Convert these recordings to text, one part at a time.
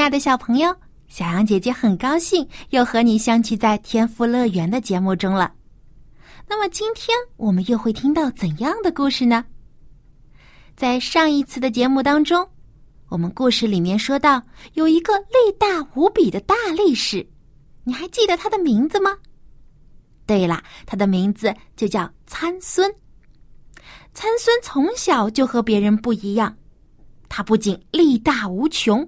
亲爱的小朋友，小羊姐姐很高兴又和你相聚在天赋乐园的节目中了。那么今天我们又会听到怎样的故事呢？在上一次的节目当中，我们故事里面说到有一个力大无比的大力士，你还记得他的名字吗？对了，他的名字就叫参孙。参孙从小就和别人不一样，他不仅力大无穷。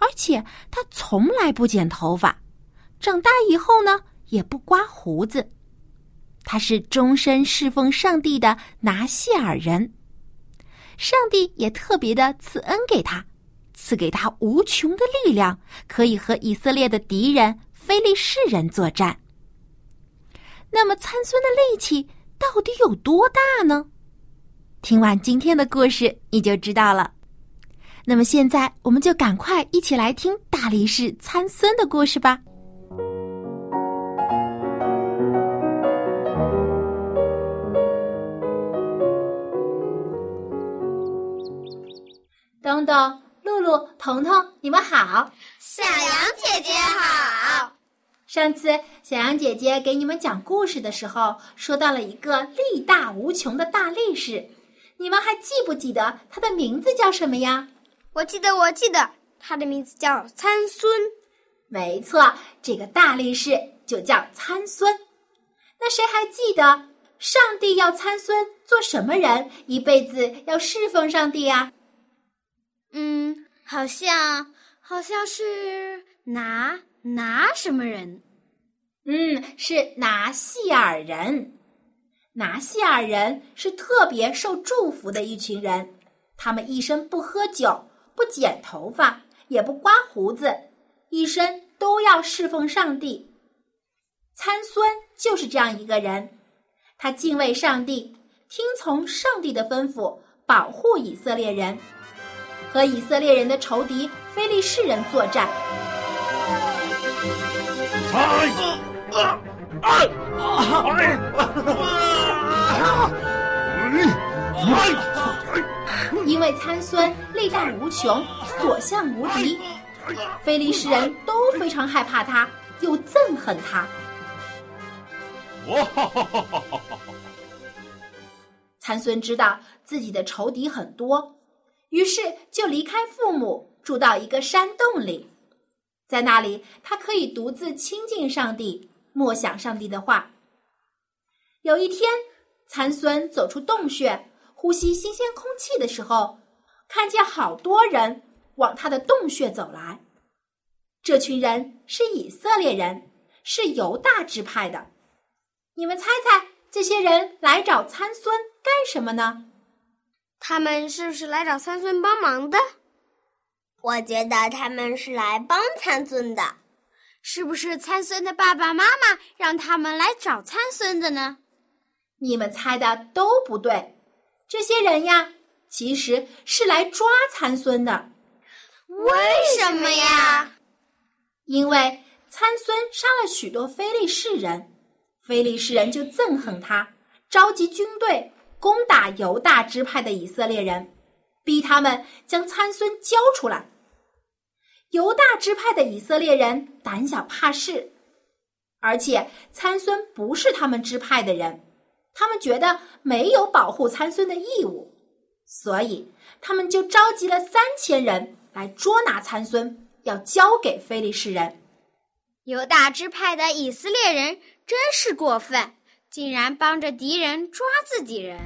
而且他从来不剪头发，长大以后呢也不刮胡子。他是终身侍奉上帝的拿谢尔人，上帝也特别的赐恩给他，赐给他无穷的力量，可以和以色列的敌人非利士人作战。那么参孙的力气到底有多大呢？听完今天的故事，你就知道了。那么现在，我们就赶快一起来听大力士参孙的故事吧。东东、露露、彤彤，你们好！小羊姐姐好。上次小羊姐姐给你们讲故事的时候，说到了一个力大无穷的大力士，你们还记不记得他的名字叫什么呀？我记得，我记得，他的名字叫参孙。没错，这个大力士就叫参孙。那谁还记得上帝要参孙做什么人，一辈子要侍奉上帝呀？嗯，好像好像是拿拿什么人？嗯，是拿细尔人。拿细尔人是特别受祝福的一群人，他们一生不喝酒。不剪头发，也不刮胡子，一生都要侍奉上帝。参孙就是这样一个人，他敬畏上帝，听从上帝的吩咐，保护以色列人，和以色列人的仇敌非利士人作战。因为参孙力大无穷，所向无敌，非利士人都非常害怕他，又憎恨他。参孙知道自己的仇敌很多，于是就离开父母，住到一个山洞里，在那里他可以独自亲近上帝，默想上帝的话。有一天，参孙走出洞穴。呼吸新鲜空气的时候，看见好多人往他的洞穴走来。这群人是以色列人，是犹大支派的。你们猜猜，这些人来找参孙干什么呢？他们是不是来找参孙帮忙的？我觉得他们是来帮参孙的。是不是参孙的爸爸妈妈让他们来找参孙的呢？你们猜的都不对。这些人呀，其实是来抓参孙的。为什么呀？因为参孙杀了许多非利士人，非利士人就憎恨他，召集军队攻打犹大支派的以色列人，逼他们将参孙交出来。犹大支派的以色列人胆小怕事，而且参孙不是他们支派的人。他们觉得没有保护参孙的义务，所以他们就召集了三千人来捉拿参孙，要交给非利士人。犹大支派的以色列人真是过分，竟然帮着敌人抓自己人。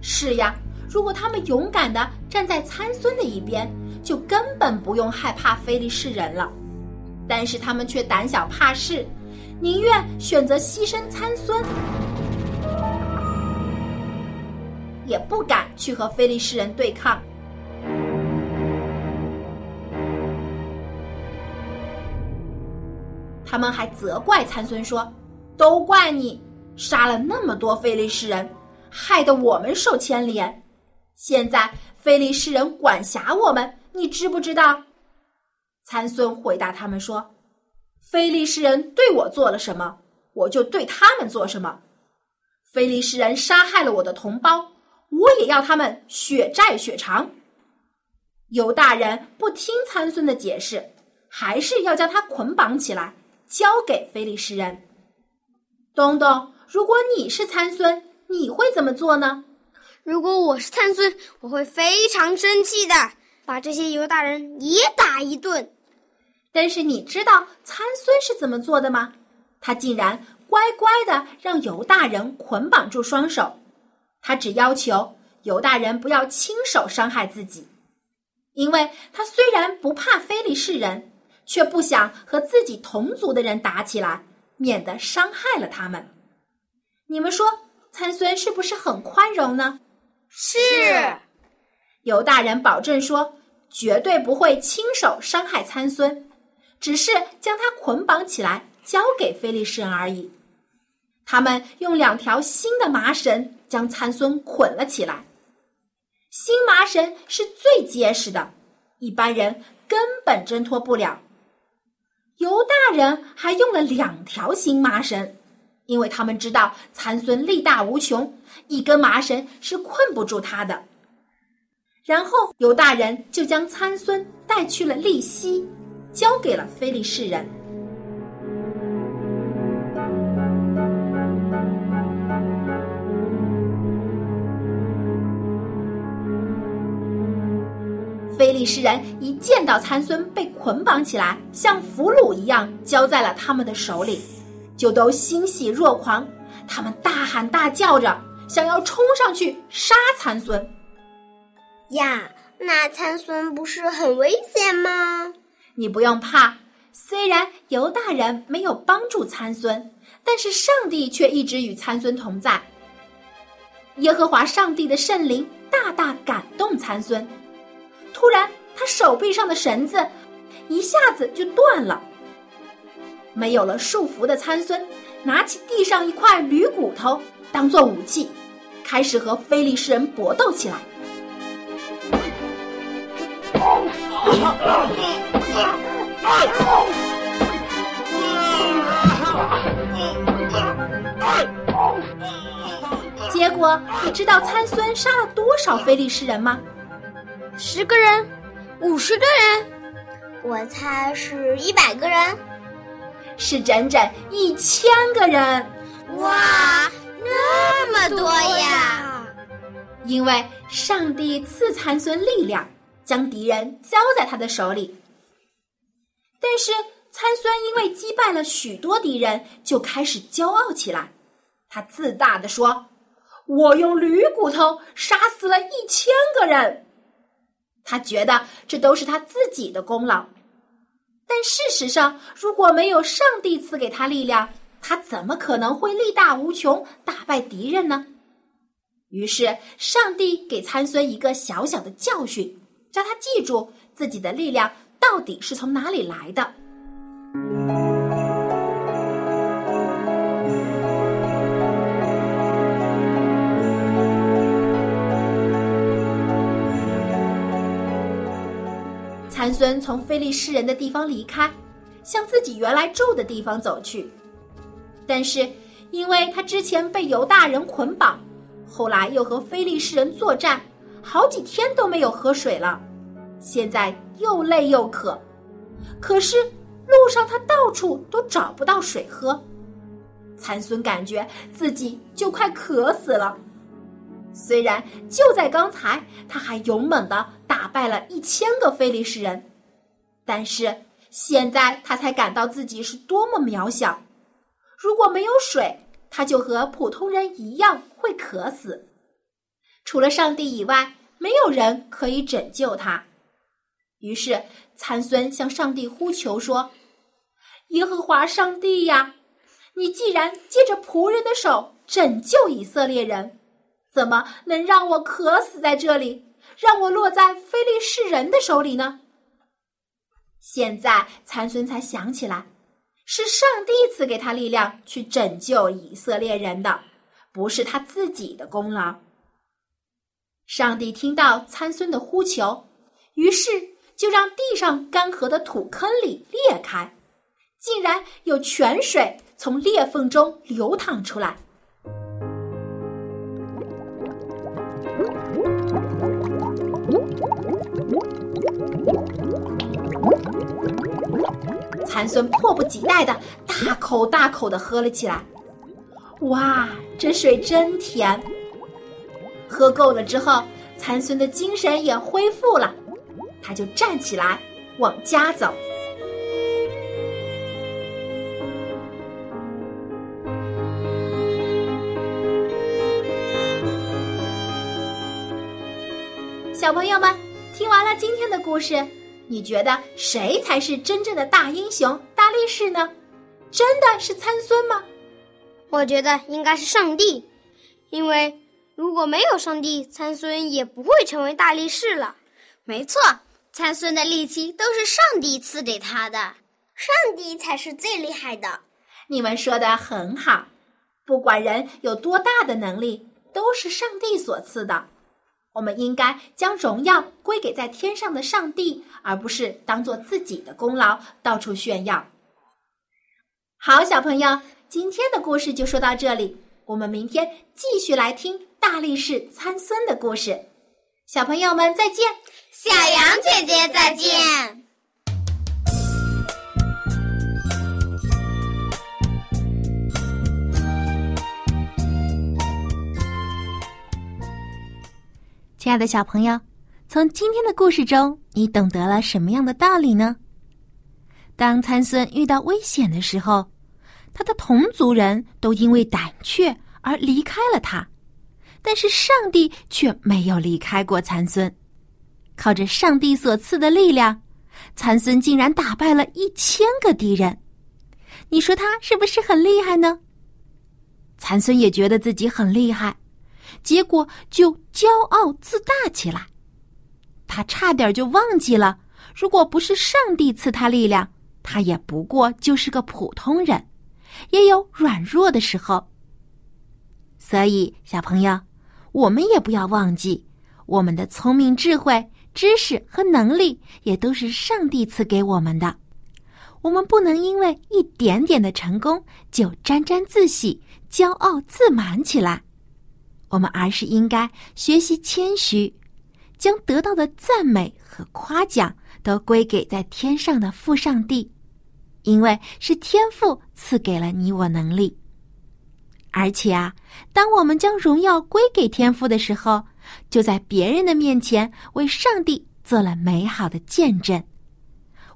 是呀，如果他们勇敢的站在参孙的一边，就根本不用害怕非利士人了。但是他们却胆小怕事，宁愿选择牺牲参孙。也不敢去和菲利士人对抗。他们还责怪参孙说，都怪你杀了那么多菲利士人，害得我们受牵连。现在菲利士人管辖我们，你知不知道？参孙回答他们说，菲利士人对我做了什么，我就对他们做什么。菲利士人杀害了我的同胞。我也要他们血债血偿。”犹大人不听参孙的解释，还是要将他捆绑起来，交给非利士人。东东，如果你是参孙，你会怎么做呢？如果我是参孙，我会非常生气的，把这些犹大人也打一顿。但是你知道参孙是怎么做的吗？他竟然乖乖的让犹大人捆绑住双手，他只要求犹大人不要亲手伤害自己，因为他虽然不怕非利士人，却不想和自己同族的人打起来，免得伤害了他们。你们说参孙是不是很宽容呢？是。犹大人保证说，绝对不会亲手伤害参孙。只是将他捆绑起来，交给非利士人而已。他们用两条新的麻绳将参孙捆了起来。新麻绳是最结实的，一般人根本挣脱不了。犹大人还用了两条新麻绳，因为他们知道参孙力大无穷，一根麻绳是困不住他的。然后犹大人就将参孙带去了利希。交给了菲利士人。非利士人一见到参孙被捆绑起来，像俘虏一样交在了他们的手里，就都欣喜若狂。他们大喊大叫着，想要冲上去杀参孙。呀，那参孙不是很危险吗？你不用怕，虽然犹大人没有帮助参孙，但是上帝却一直与参孙同在。耶和华上帝的圣灵大大感动参孙，突然他手臂上的绳子一下子就断了。没有了束缚的参孙，拿起地上一块驴骨头当做武器，开始和非利士人搏斗起来。结果，你知道参孙杀了多少非利士人吗？十个人，五十个人，我猜是一百个人，是整整一千个人。哇，那么多呀！因为上帝赐参孙力量，将敌人交在他的手里。但是参孙因为击败了许多敌人，就开始骄傲起来。他自大的说：“我用驴骨头杀死了一千个人。”他觉得这都是他自己的功劳。但事实上，如果没有上帝赐给他力量，他怎么可能会力大无穷，打败敌人呢？于是，上帝给参孙一个小小的教训，叫他记住自己的力量。到底是从哪里来的？参孙从非利士人的地方离开，向自己原来住的地方走去。但是，因为他之前被犹大人捆绑，后来又和非利士人作战，好几天都没有喝水了。现在又累又渴，可是路上他到处都找不到水喝。参孙感觉自己就快渴死了。虽然就在刚才他还勇猛的打败了一千个非利士人，但是现在他才感到自己是多么渺小。如果没有水，他就和普通人一样会渴死。除了上帝以外，没有人可以拯救他。于是参孙向上帝呼求说：“耶和华上帝呀，你既然借着仆人的手拯救以色列人，怎么能让我渴死在这里，让我落在非利士人的手里呢？”现在参孙才想起来，是上帝赐给他力量去拯救以色列人的，不是他自己的功劳。上帝听到参孙的呼求，于是就让地上干涸的土坑里裂开，竟然有泉水从裂缝中流淌出来。参孙迫不及待的大口大口的喝了起来。哇，这水真甜！喝够了之后，参孙的精神也恢复了，他就站起来往家走。小朋友们，听完了今天的故事。你觉得谁才是真正的大英雄、大力士呢？真的是参孙吗？我觉得应该是上帝，因为如果没有上帝，参孙也不会成为大力士了。没错，参孙的力气都是上帝赐给他的，上帝才是最厉害的。你们说的很好，不管人有多大的能力，都是上帝所赐的。我们应该将荣耀归给在天上的上帝，而不是当做自己的功劳到处炫耀。好，小朋友，今天的故事就说到这里，我们明天继续来听大力士参孙的故事。小朋友们再见，小羊姐姐再见。亲爱的小朋友，从今天的故事中，你懂得了什么样的道理呢？当参孙遇到危险的时候，他的同族人都因为胆怯而离开了他，但是上帝却没有离开过参孙。靠着上帝所赐的力量，参孙竟然打败了一千个敌人。你说他是不是很厉害呢？参孙也觉得自己很厉害。结果就骄傲自大起来，他差点就忘记了，如果不是上帝赐他力量，他也不过就是个普通人，也有软弱的时候。所以，小朋友，我们也不要忘记，我们的聪明、智慧、知识和能力也都是上帝赐给我们的。我们不能因为一点点的成功就沾沾自喜、骄傲自满起来。我们而是应该学习谦虚，将得到的赞美和夸奖都归给在天上的父上帝，因为是天父赐给了你我能力。而且啊，当我们将荣耀归给天父的时候，就在别人的面前为上帝做了美好的见证。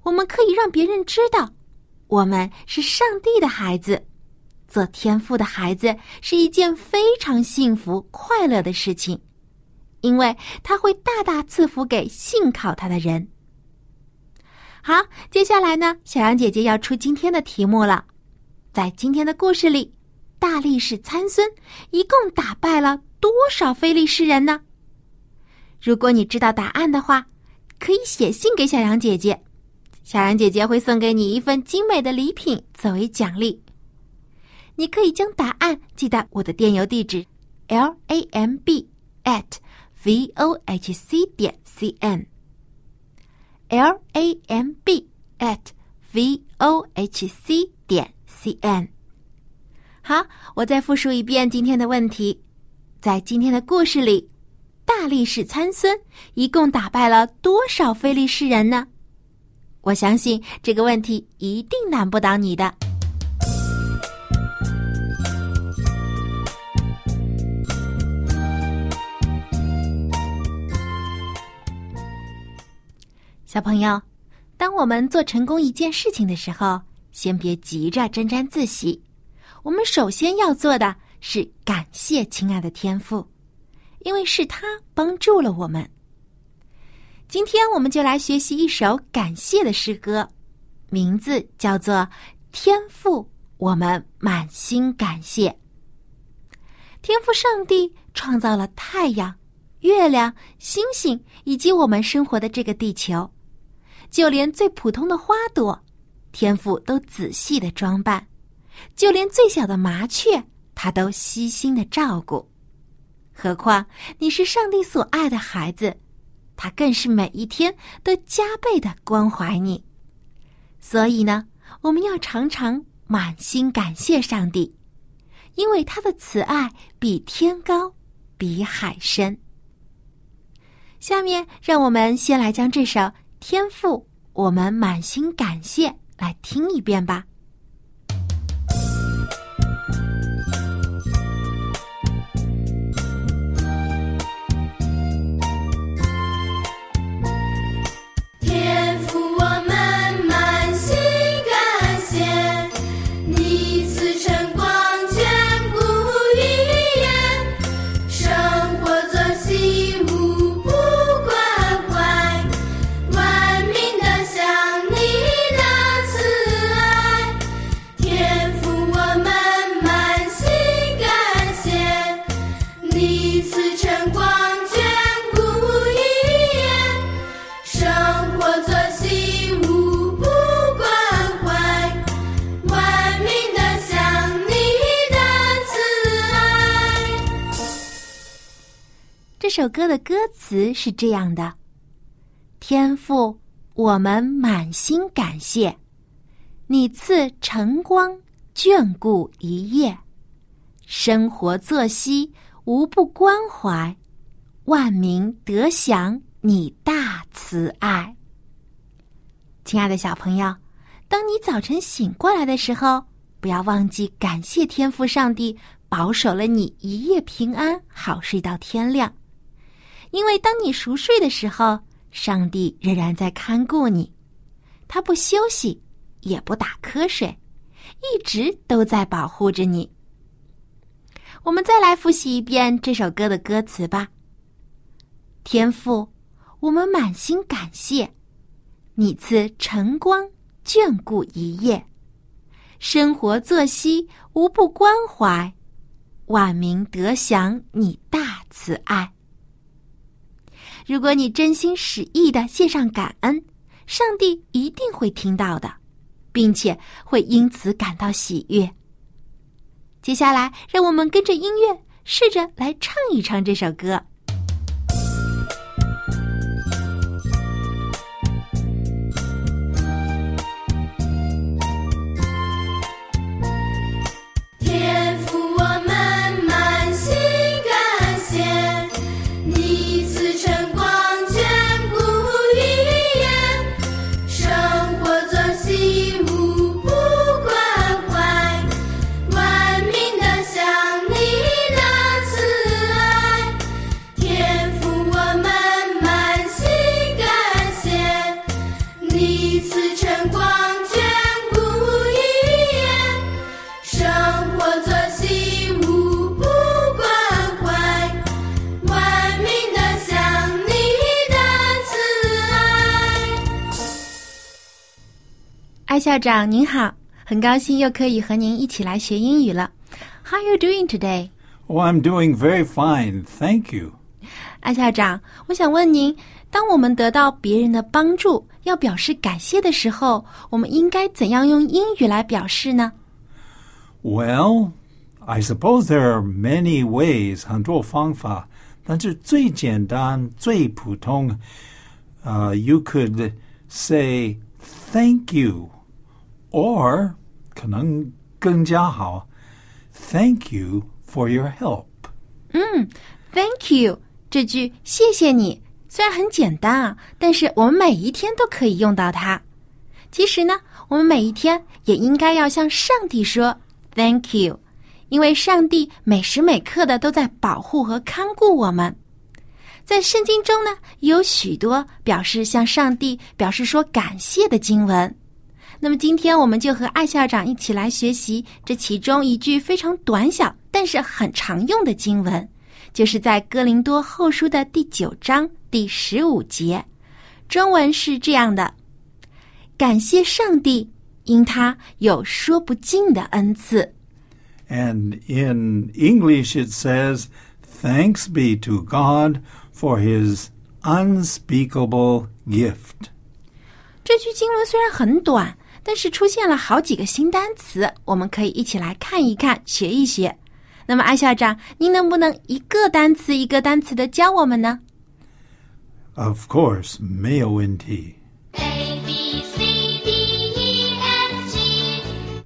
我们可以让别人知道，我们是上帝的孩子。做天赋的孩子是一件非常幸福快乐的事情，因为他会大大赐福给信靠他的人。好，接下来呢，小羊姐姐要出今天的题目了。在今天的故事里，大力士参孙一共打败了多少非利士人呢？如果你知道答案的话，可以写信给小羊姐姐，小羊姐姐会送给你一份精美的礼品作为奖励。你可以将答案寄到我的电邮地址，l a m b at v o h c 点 c n，l a m b at v o h c 点 c n。好，我再复述一遍今天的问题：在今天的故事里，大力士参孙一共打败了多少非利士人呢？我相信这个问题一定难不倒你的。小朋友，当我们做成功一件事情的时候，先别急着沾沾自喜。我们首先要做的是感谢亲爱的天父，因为是他帮助了我们。今天我们就来学习一首感谢的诗歌，名字叫做《天父》，我们满心感谢。天赋上帝创造了太阳、月亮、星星以及我们生活的这个地球。就连最普通的花朵，天父都仔细的装扮，就连最小的麻雀，他都悉心的照顾。何况你是上帝所爱的孩子，他更是每一天都加倍的关怀你。所以呢，我们要常常满心感谢上帝，因为他的慈爱比天高，比海深。下面，让我们先来将这首《天赋》，我们满心感谢，来听一遍吧。首歌的歌词是这样的：“天父，我们满心感谢你赐晨光眷顾一夜，生活作息无不关怀，万民得享你大慈爱。”亲爱的小朋友，当你早晨醒过来的时候，不要忘记感谢天父上帝保守了你一夜平安，好睡到天亮。因为当你熟睡的时候，上帝仍然在看顾你，他不休息，也不打瞌睡，一直都在保护着你。我们再来复习一遍这首歌的歌词吧。天父，我们满心感谢你赐晨光眷顾一夜，生活作息无不关怀，万民得享你大慈爱。如果你真心实意的献上感恩，上帝一定会听到的，并且会因此感到喜悦。接下来，让我们跟着音乐试着来唱一唱这首歌。校长您好，很高兴又可以和您一起来学英语了。How are you doing today? Oh, I'm doing very fine, thank you. 艾校长，我想问您，当我们得到别人的帮助，要表示感谢的时候，我们应该怎样用英语来表示呢？Well, I suppose there are many ways，很多方法，但是最简单、最普通，呃、uh,，you could say thank you。 or 可能更加好，Thank you for your help。嗯，Thank you 这句谢谢你虽然很简单啊，但是我们每一天都可以用到它。其实呢，我们每一天也应该要向上帝说 Thank you，因为上帝每时每刻的都在保护和看顾我们。在圣经中呢，有许多表示向上帝表示说感谢的经文。那么今天我们就和艾校长一起来学习这其中一句非常短小但是很常用的经文，就是在哥林多后书的第九章第十五节，中文是这样的：感谢上帝，因他有说不尽的恩赐。And in English it says, "Thanks be to God for His unspeakable gift." 这句经文虽然很短。但是出现了好几个新单词，我们可以一起来看一看，学一学。那么，艾校长，您能不能一个单词一个单词的教我们呢？ Of course, 没有问题。 A B C D E F G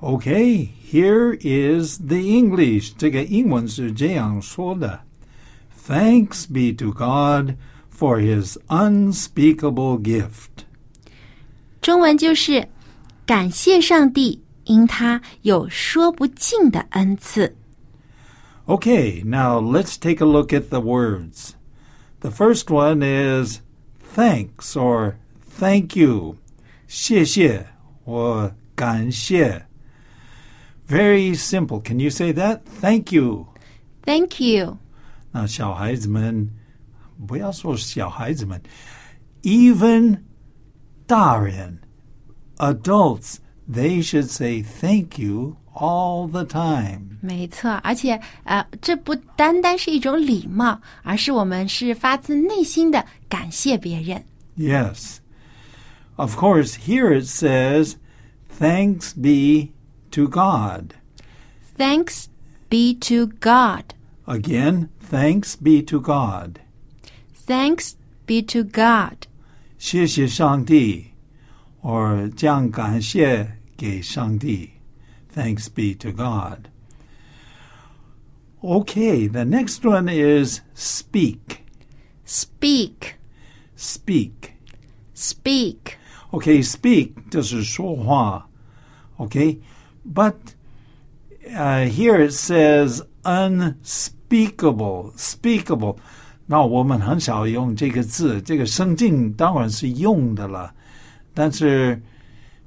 Okay, here is the English. 这个英文是这样说的：Thanks be to God for His unspeakable gift. 中文就是感谢上帝，因他有说不尽的恩赐。 Okay, now let's take a look at the words. The first one is thanks or thank you. 谢谢或感谢. Very simple. Can you say that? Thank you. Thank you. 那小孩子们，不要说小孩子们，even 大人 adults, they should say thank you all the time. 没错，而且呃，这不单单是一种礼貌，而是我们是发自内心的感谢别人。 Yes. Of course, here it says, thanks be to God. Thanks be to God. Again, thanks be to God. Thanks be to God. 谢谢上帝 or 将感谢给上帝. Thanks be to God. Okay, the next one is speak. Speak. Speak. Speak. Okay, speak 就是说话. Okay, but uh, here it says unspeakable, speakable. 那我们很少用这个字，这个圣经当然是用的了，但是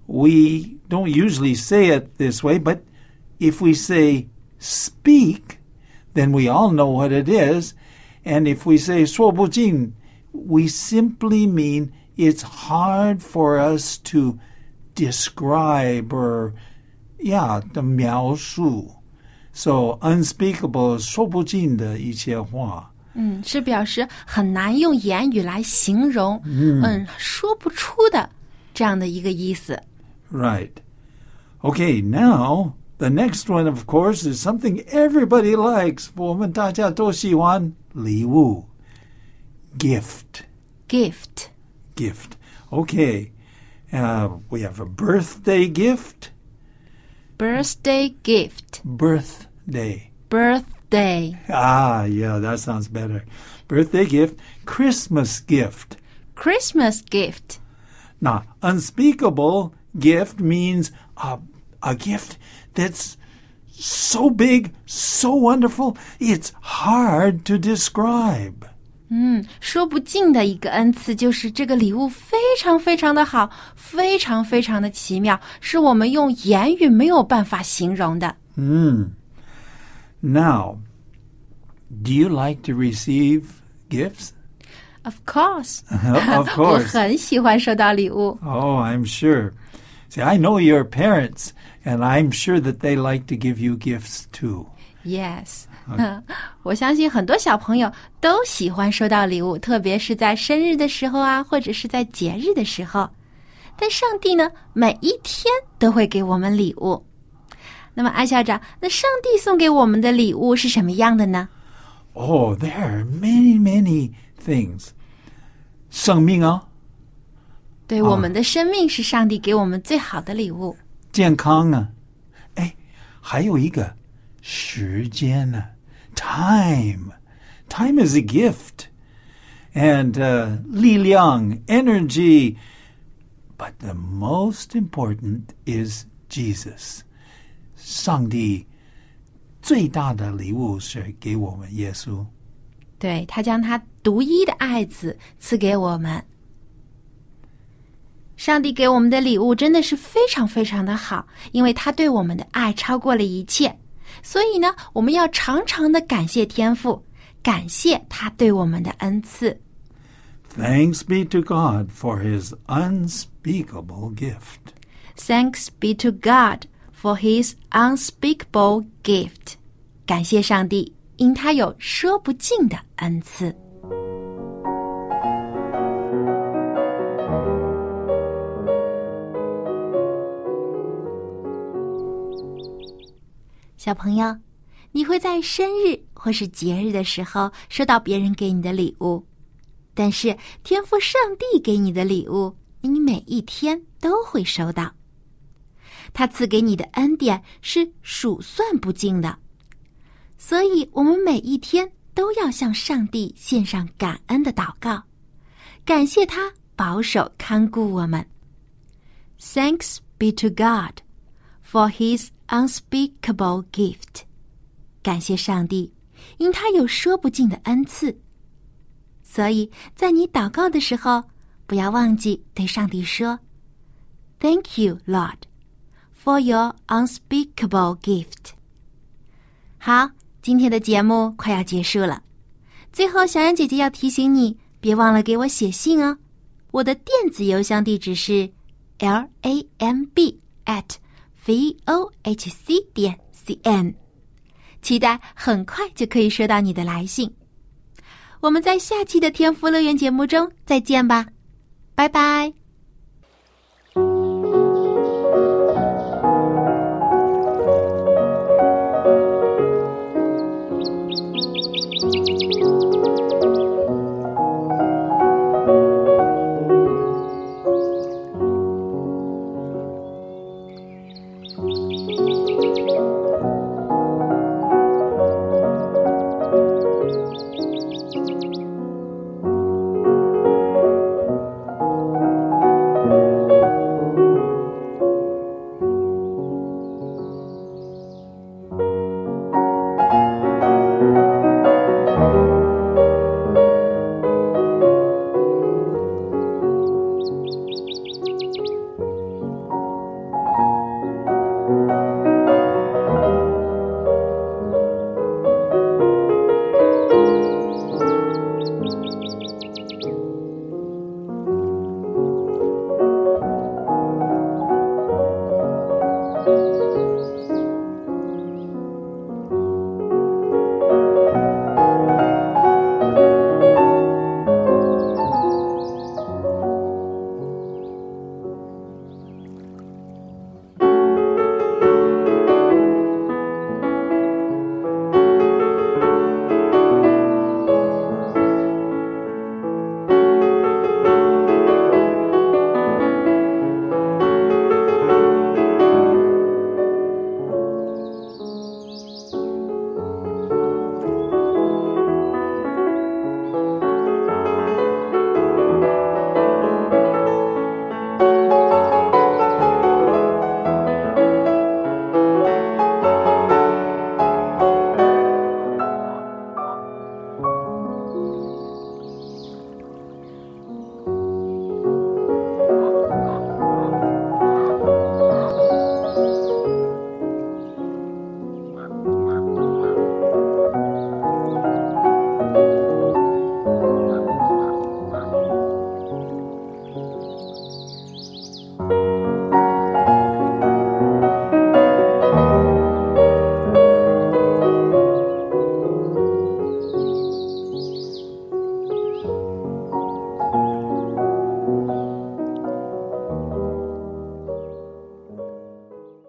we don't usually say it this way. But if we say speak, then we all know what it is. And if we say 说不尽, we simply mean it's hard for us to describe or, yeah, 的描述. So unspeakable 说不尽的一些话。 嗯，是表示很难用言语来形容，嗯，说不出的这样的一个意思。 Right. Okay, now the next one, of course, is something everybody likes. 我们大家都喜欢礼物 gift. Gift. Gift. Okay. Uh, we have a birthday gift. Birthday gift. Birthday. Birthday. Ah, yeah, that sounds better. Birthday gift. Christmas gift. Christmas gift. Now, unspeakable gift means a, a gift that's so big, so wonderful, it's hard to describe. 嗯，说不尽的一个恩赐，就是这个礼物非常非常的好，非常非常的奇妙，是我们用言语没有办法形容的。 Hmm. Now, do you like to receive gifts? Of course， of 我 course. 很喜欢收到礼物。 Oh, I'm sure. See, I know your parents, and I'm sure that they like to give you gifts too. Yes，我相信很多小朋友都喜欢收到礼物，特别是在生日的时候啊，或者是在节日的时候。但上帝呢，每一天都会给我们礼物。 那么，艾校长，那上帝送给我们的礼物是什么样的呢？ Oh, there are many, many things. 生命啊，对，我们的生命是上帝给我们最好的礼物。健康啊，哎，还有一个时间啊，time. Time is a gift. And uh, 力量, energy. But the most important is Jesus. 上帝最大的礼物是给我们耶稣。对他将他独一的爱子赐给我们。上帝给我们的礼物真的是非常非常的好，因为他对我们的爱超过了一切。所以呢，我们要常常的感谢天父，感谢他对我们的恩赐。Thanks be to God for his unspeakable gift. Thanks be to God for his unspeakable gift. 感谢上帝因他有说不尽的恩赐。小朋友你会在生日或是节日的时候收到别人给你的礼物但是天赋上帝给你的礼物你每一天都会收到。他赐给你的恩典是数算不尽的，所以我们每一天都要向上帝献上感恩的祷告，感谢他保守看顾我们。Thanks be to God for His unspeakable gift。感谢上帝，因他有说不尽的恩赐。所以在你祷告的时候，不要忘记对上帝说：“Thank you, Lord。” For your unspeakable gift。好，今天的节目快要结束了。最后，小羊姐姐要提醒你，别忘了给我写信哦。我的电子邮箱地址是 l a m b at v o h c 点 c n，期待很快就可以收到你的来信。我们在下期的天赋乐园节目中再见吧，拜拜。